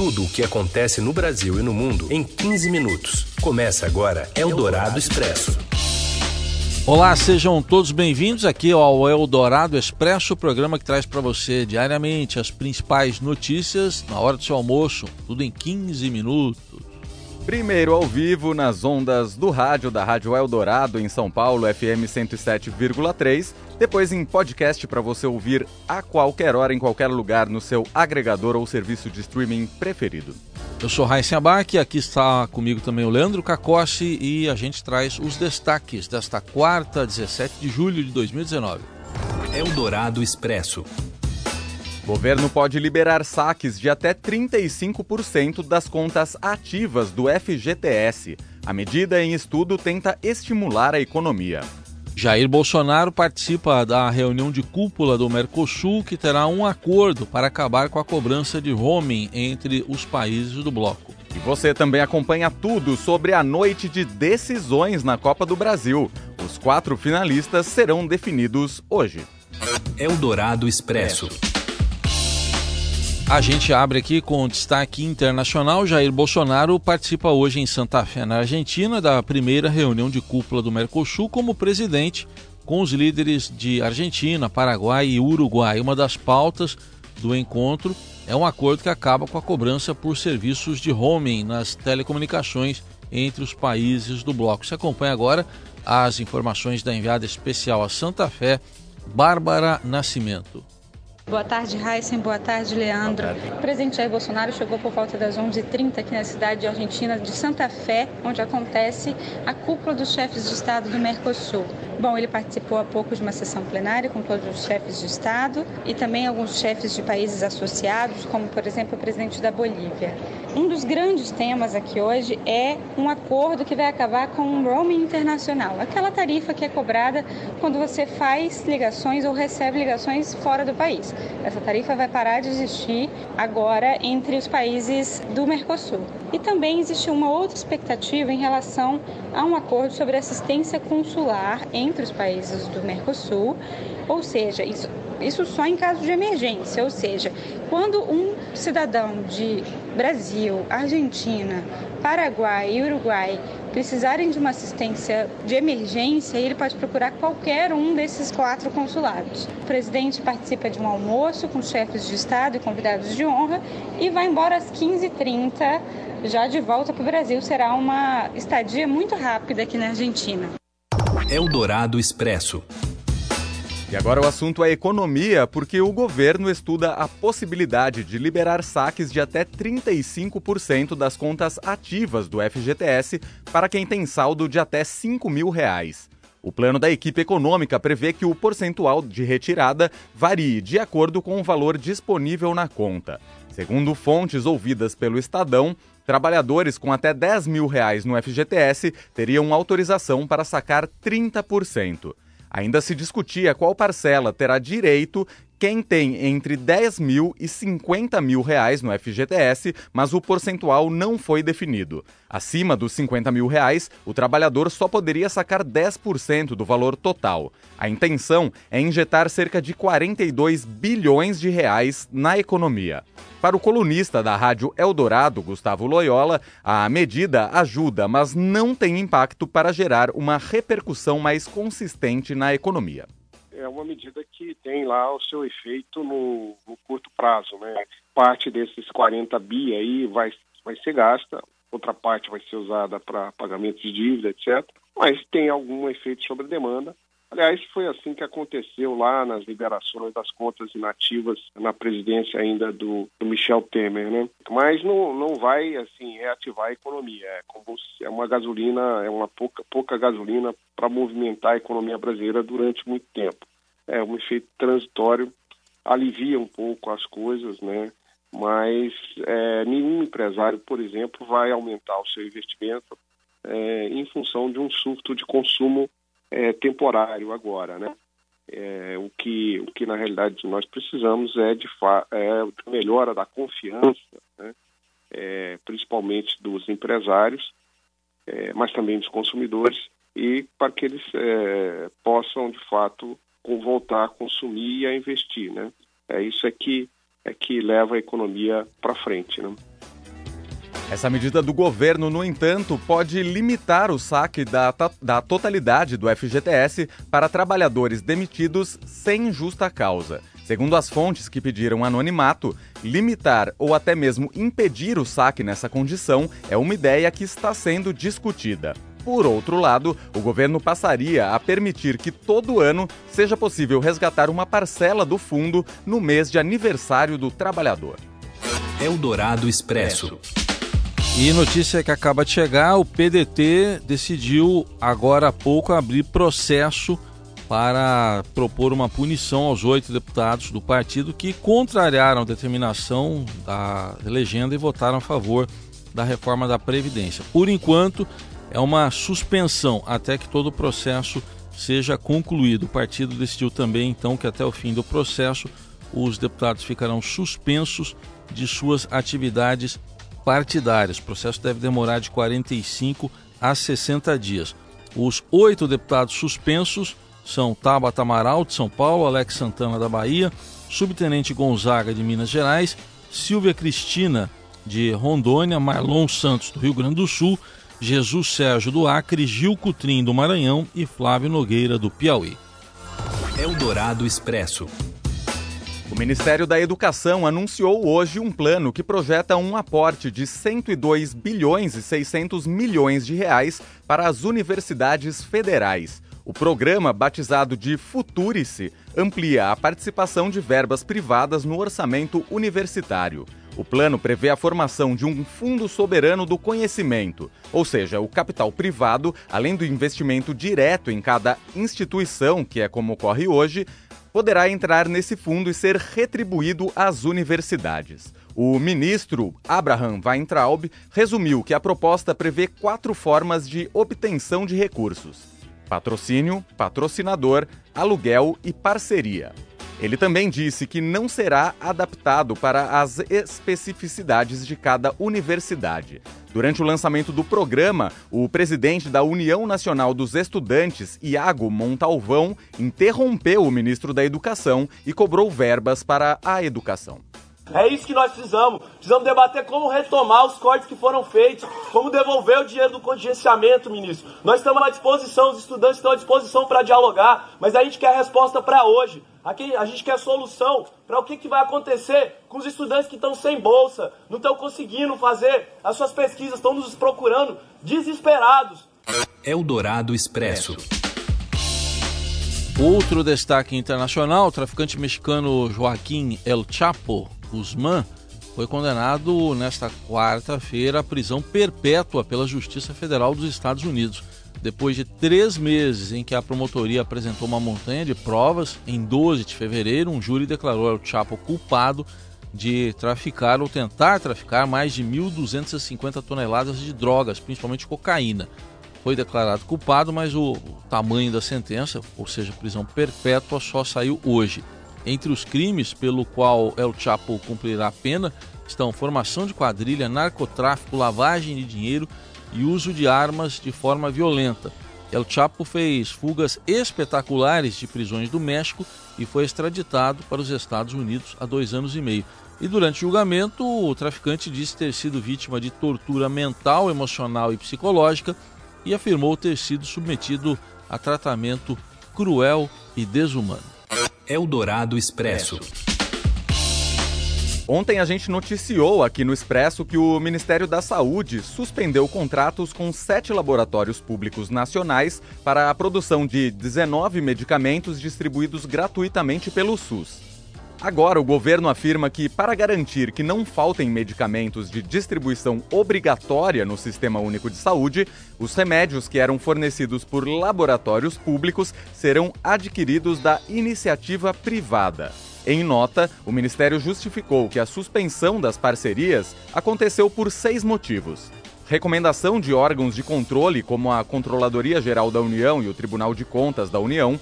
Tudo o que acontece no Brasil e no mundo em 15 minutos. Começa agora Eldorado Expresso. Olá, sejam todos bem-vindos aqui ao Eldorado Expresso, o programa que traz para você diariamente as principais notícias na hora do seu almoço, tudo em 15 minutos. Primeiro ao vivo nas ondas do rádio da Rádio Eldorado em São Paulo, FM 107,3. Depois em podcast para você ouvir a qualquer hora, em qualquer lugar, no seu agregador ou serviço de streaming preferido. Eu sou Raíssa Abac, aqui está comigo também o Leandro Cacossi e a gente traz os destaques desta quarta, 17 de julho de 2019. Eldorado Expresso. Governo pode liberar saques de até 35% das contas ativas do FGTS. A medida em estudo tenta estimular a economia. Jair Bolsonaro participa da reunião de cúpula do Mercosul, que terá um acordo para acabar com a cobrança de roaming entre os países do bloco. E você também acompanha tudo sobre a noite de decisões na Copa do Brasil. Os quatro finalistas serão definidos hoje. Eldorado Expresso. A gente abre aqui com destaque internacional. Jair Bolsonaro participa hoje em Santa Fé, na Argentina, da primeira reunião de cúpula do Mercosul como presidente, com os líderes de Argentina, Paraguai e Uruguai. Uma das pautas do encontro é um acordo que acaba com a cobrança por serviços de roaming nas telecomunicações entre os países do bloco. Você acompanha agora as informações da enviada especial a Santa Fé, Bárbara Nascimento. Boa tarde, Heisen. Boa tarde, Leandro. O presidente Jair Bolsonaro chegou por volta das 11h30 aqui na cidade argentina de Santa Fé, onde acontece a cúpula dos chefes de Estado do Mercosul. Bom, ele participou há pouco de uma sessão plenária com todos os chefes de Estado e também alguns chefes de países associados, como, por exemplo, o presidente da Bolívia. Um dos grandes temas aqui hoje é um acordo que vai acabar com o roaming internacional, aquela tarifa que é cobrada quando você faz ligações ou recebe ligações fora do país. Essa tarifa vai parar de existir agora entre os países do Mercosul. E também existe uma outra expectativa em relação a um acordo sobre assistência consular entre os países do Mercosul, ou seja, isso, isso só em caso de emergência, ou seja, quando um cidadão de Brasil, Argentina, Paraguai e Uruguai precisarem de uma assistência de emergência, ele pode procurar qualquer um desses quatro consulados. O presidente participa de um almoço com chefes de Estado e convidados de honra e vai embora às 15h30, já de volta para o Brasil. Será uma estadia muito rápida aqui na Argentina. Eldorado Expresso. E agora o assunto é economia, porque o governo estuda a possibilidade de liberar saques de até 35% das contas ativas do FGTS para quem tem saldo de até 5 mil reais. O plano da equipe econômica prevê que o percentual de retirada varie de acordo com o valor disponível na conta. Segundo fontes ouvidas pelo Estadão, trabalhadores com até 10 mil reais no FGTS teriam autorização para sacar 30%. Ainda se discutia qual parcela terá direito quem tem entre 10 mil e 50 mil reais no FGTS, mas o percentual não foi definido. Acima dos 50 mil reais, o trabalhador só poderia sacar 10% do valor total. A intenção é injetar cerca de 42 bilhões de reais na economia. Para o colunista da Rádio Eldorado, Gustavo Loyola, a medida ajuda, mas não tem impacto para gerar uma repercussão mais consistente na economia é uma medida que tem lá o seu efeito no, no, curto prazo. Né? Parte desses 40 bi aí vai, vai ser gasta, outra parte vai ser usada para pagamento de dívida, etc. Mas tem algum efeito sobre a demanda. Aliás, foi assim que aconteceu lá nas liberações das contas inativas na presidência ainda do, do Michel Temer, né? Mas não, não vai assim reativar a economia. É, como, é uma gasolina, é uma pouca, pouca gasolina para movimentar a economia brasileira durante muito tempo é um efeito transitório, alivia um pouco as coisas, né? Mas é, nenhum empresário, por exemplo, vai aumentar o seu investimento é, em função de um surto de consumo é, temporário agora, né? É, o que o que na realidade nós precisamos é de é, melhora da confiança, né? É, principalmente dos empresários, é, mas também dos consumidores e para que eles é, possam de fato voltar a consumir e a investir, né? É isso é que é que leva a economia para frente, né? Essa medida do governo, no entanto, pode limitar o saque da, da totalidade do FGTS para trabalhadores demitidos sem justa causa. Segundo as fontes que pediram anonimato, limitar ou até mesmo impedir o saque nessa condição é uma ideia que está sendo discutida. Por outro lado, o governo passaria a permitir que todo ano seja possível resgatar uma parcela do fundo no mês de aniversário do trabalhador. Eldorado Expresso. E notícia que acaba de chegar: o PDT decidiu agora há pouco abrir processo para propor uma punição aos oito deputados do partido que contrariaram a determinação da legenda e votaram a favor da reforma da Previdência. Por enquanto, é uma suspensão até que todo o processo seja concluído. O partido decidiu também, então, que até o fim do processo os deputados ficarão suspensos de suas atividades partidárias. O processo deve demorar de 45 a 60 dias. Os oito deputados suspensos são Tabata Amaral, de São Paulo, Alex Santana, da Bahia, Subtenente Gonzaga, de Minas Gerais, Silvia Cristina, de Rondônia, Marlon Santos, do Rio Grande do Sul, Jesus Sérgio, do Acre, Gil Cutrim, do Maranhão e Flávio Nogueira, do Piauí. Eldorado Expresso. O Ministério da Educação anunciou hoje um plano que projeta um aporte de 102 bilhões e 600 milhões de reais para as universidades federais. O programa, batizado de Futurice, amplia a participação de verbas privadas no orçamento universitário. O plano prevê a formação de um fundo soberano do conhecimento, ou seja, o capital privado, além do investimento direto em cada instituição, que é como ocorre hoje, poderá entrar nesse fundo e ser retribuído às universidades. O ministro Abraham Weintraub resumiu que a proposta prevê quatro formas de obtenção de recursos: patrocínio, patrocinador, aluguel e parceria. Ele também disse que não será adaptado para as especificidades de cada universidade. Durante o lançamento do programa, o presidente da União Nacional dos Estudantes, Iago Montalvão, interrompeu o ministro da Educação e cobrou verbas para a educação. É isso que nós precisamos. Precisamos debater como retomar os cortes que foram feitos, como devolver o dinheiro do contingenciamento, ministro. Nós estamos à disposição, os estudantes estão à disposição para dialogar, mas a gente quer resposta para hoje. Aqui a gente quer solução para o que, que vai acontecer com os estudantes que estão sem bolsa, não estão conseguindo fazer as suas pesquisas, estão nos procurando desesperados. Eldorado Expresso. Outro destaque internacional, o traficante mexicano Joaquim El Chapo Guzmán foi condenado nesta quarta-feira à prisão perpétua pela Justiça Federal dos Estados Unidos. Depois de três meses em que a promotoria apresentou uma montanha de provas, em 12 de fevereiro, um júri declarou El Chapo culpado de traficar ou tentar traficar mais de 1.250 toneladas de drogas, principalmente cocaína. Foi declarado culpado, mas o tamanho da sentença, ou seja, prisão perpétua, só saiu hoje. Entre os crimes pelo qual El Chapo cumprirá a pena estão formação de quadrilha, narcotráfico, lavagem de dinheiro e uso de armas de forma violenta. El Chapo fez fugas espetaculares de prisões do México e foi extraditado para os Estados Unidos há dois anos e meio. E durante o julgamento, o traficante disse ter sido vítima de tortura mental, emocional e psicológica e afirmou ter sido submetido a tratamento cruel e desumano. Eldorado Expresso. Ontem a gente noticiou aqui no Expresso que o Ministério da Saúde suspendeu contratos com sete laboratórios públicos nacionais para a produção de 19 medicamentos distribuídos gratuitamente pelo SUS. Agora, o governo afirma que, para garantir que não faltem medicamentos de distribuição obrigatória no Sistema Único de Saúde, os remédios que eram fornecidos por laboratórios públicos serão adquiridos da iniciativa privada. Em nota, o Ministério justificou que a suspensão das parcerias aconteceu por seis motivos. Recomendação de órgãos de controle, como a Controladoria Geral da União e o Tribunal de Contas da União,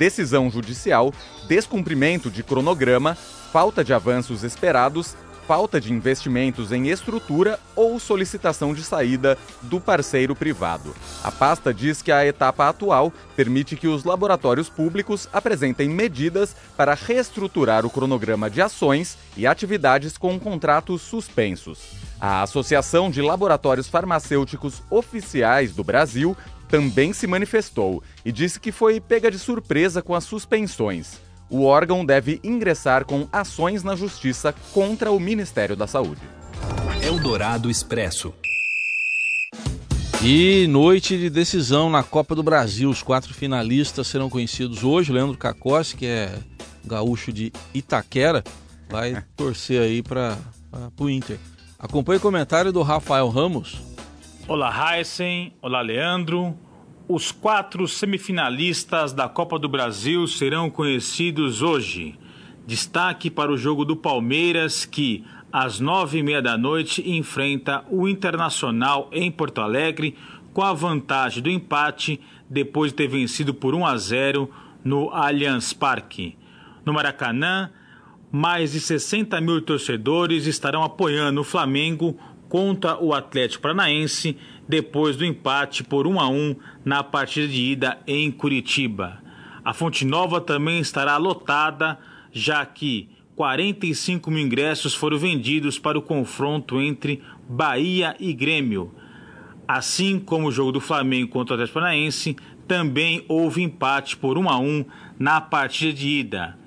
decisão judicial, descumprimento de cronograma, falta de avanços esperados, falta de investimentos em estrutura ou solicitação de saída do parceiro privado. A pasta diz que a etapa atual permite que os laboratórios públicos apresentem medidas para reestruturar o cronograma de ações e atividades com contratos suspensos. A Associação de Laboratórios Farmacêuticos Oficiais do Brasil também se manifestou e disse que foi pega de surpresa com as suspensões. O órgão deve ingressar com ações na justiça contra o Ministério da Saúde. Eldorado Expresso. E noite de decisão na Copa do Brasil. Os quatro finalistas serão conhecidos hoje. Leandro Cacossi, que é gaúcho de Itaquera, vai torcer aí para o Inter. Acompanhe o comentário do Rafael Ramos. Olá, Heisen. Olá, Leandro. Os quatro semifinalistas da Copa do Brasil serão conhecidos hoje. Destaque para o jogo do Palmeiras, que às nove e meia da noite enfrenta o Internacional em Porto Alegre, com a vantagem do empate depois de ter vencido por 1 a 0 no Allianz Parque. No Maracanã, mais de 60 mil torcedores estarão apoiando o Flamengo contra o Atlético Paranaense depois do empate por 1 a 1 na partida de ida em Curitiba. A Fonte Nova também estará lotada, já que 45 mil ingressos foram vendidos para o confronto entre Bahia e Grêmio. Assim como o jogo do Flamengo contra o Atlético Paranaense, também houve empate por 1 a 1 na partida de ida.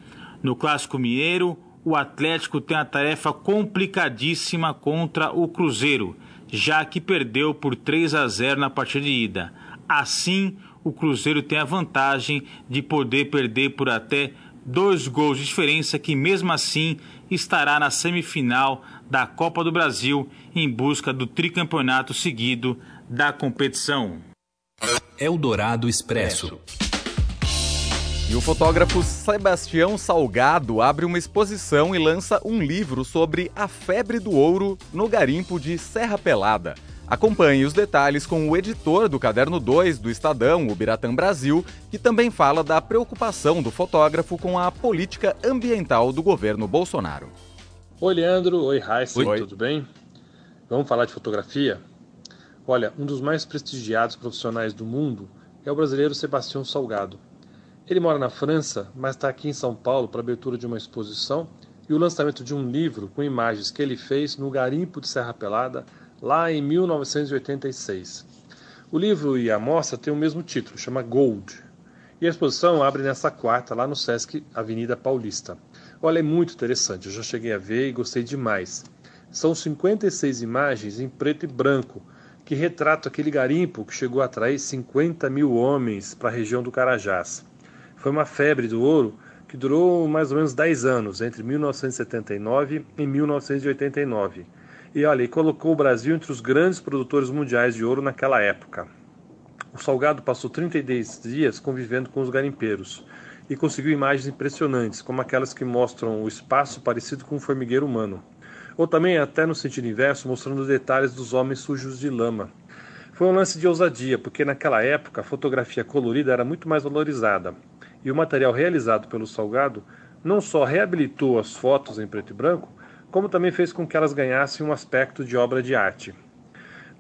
No Clássico Mineiro, o Atlético tem a tarefa complicadíssima contra o Cruzeiro, já que perdeu por 3 a 0 na partida de ida. Assim, o Cruzeiro tem a vantagem de poder perder por até dois gols de diferença, que mesmo assim estará na semifinal da Copa do Brasil em busca do tricampeonato seguido da competição. Eldorado Expresso. E o fotógrafo Sebastião Salgado abre uma exposição e lança um livro sobre a febre do ouro no garimpo de Serra Pelada. Acompanhe os detalhes com o editor do Caderno 2 do Estadão, o Biratã Brasil, que também fala da preocupação do fotógrafo com a política ambiental do governo Bolsonaro. Oi, Leandro. Oi, Raíssa. Oi. Tudo bem? Vamos falar de fotografia? Olha, um dos mais prestigiados profissionais do mundo é o brasileiro Sebastião Salgado. Ele mora na França, mas está aqui em São Paulo para abertura de uma exposição e o lançamento de um livro com imagens que ele fez no garimpo de Serra Pelada, lá em 1986. O livro e a mostra têm o mesmo título, chama Gold. E a exposição abre nessa quarta, lá no Sesc Avenida Paulista. Olha, é muito interessante, eu já cheguei a ver e gostei demais. São 56 imagens em preto e branco, que retratam aquele garimpo que chegou a atrair 50 mil homens para a região do Carajás. Foi uma febre do ouro que durou mais ou menos 10 anos, entre 1979 e 1989. E olha, colocou o Brasil entre os grandes produtores mundiais de ouro naquela época. O Salgado passou 32 dias convivendo com os garimpeiros e conseguiu imagens impressionantes, como aquelas que mostram o espaço parecido com um formigueiro humano. Ou também, até no sentido inverso, mostrando detalhes dos homens sujos de lama. Foi um lance de ousadia, porque naquela época a fotografia colorida era muito mais valorizada e o material realizado pelo Salgado não só reabilitou as fotos em preto e branco, como também fez com que elas ganhassem um aspecto de obra de arte.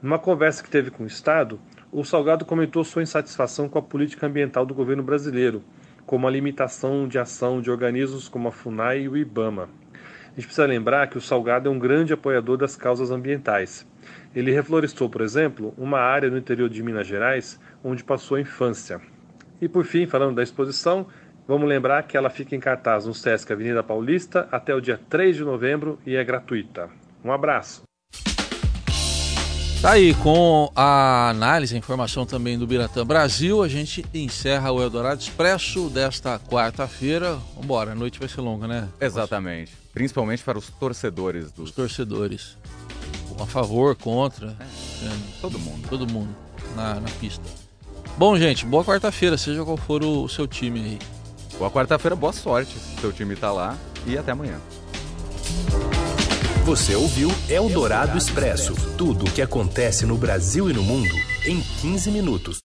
Numa conversa que teve com o Estado, o Salgado comentou sua insatisfação com a política ambiental do governo brasileiro, como a limitação de ação de organismos como a FUNAI e o IBAMA. A gente precisa lembrar que o Salgado é um grande apoiador das causas ambientais. Ele reflorestou, por exemplo, uma área no interior de Minas Gerais onde passou a infância. E por fim, falando da exposição, vamos lembrar que ela fica em cartaz no Sesc Avenida Paulista até o dia 3 de novembro e é gratuita. Um abraço. Tá aí, com a análise, a informação também do Biratã Brasil, a gente encerra o Eldorado Expresso desta quarta-feira. Vambora, a noite vai ser longa, né? Exatamente. Principalmente para os torcedores dos. Os torcedores. A favor, contra. É. Todo mundo. Todo mundo na, na pista. Bom, gente, boa quarta-feira, seja qual for o seu time aí. Boa quarta-feira, boa sorte. Seu time tá lá e até amanhã. Você ouviu Eldorado Expresso tudo o que acontece no Brasil e no mundo em 15 minutos.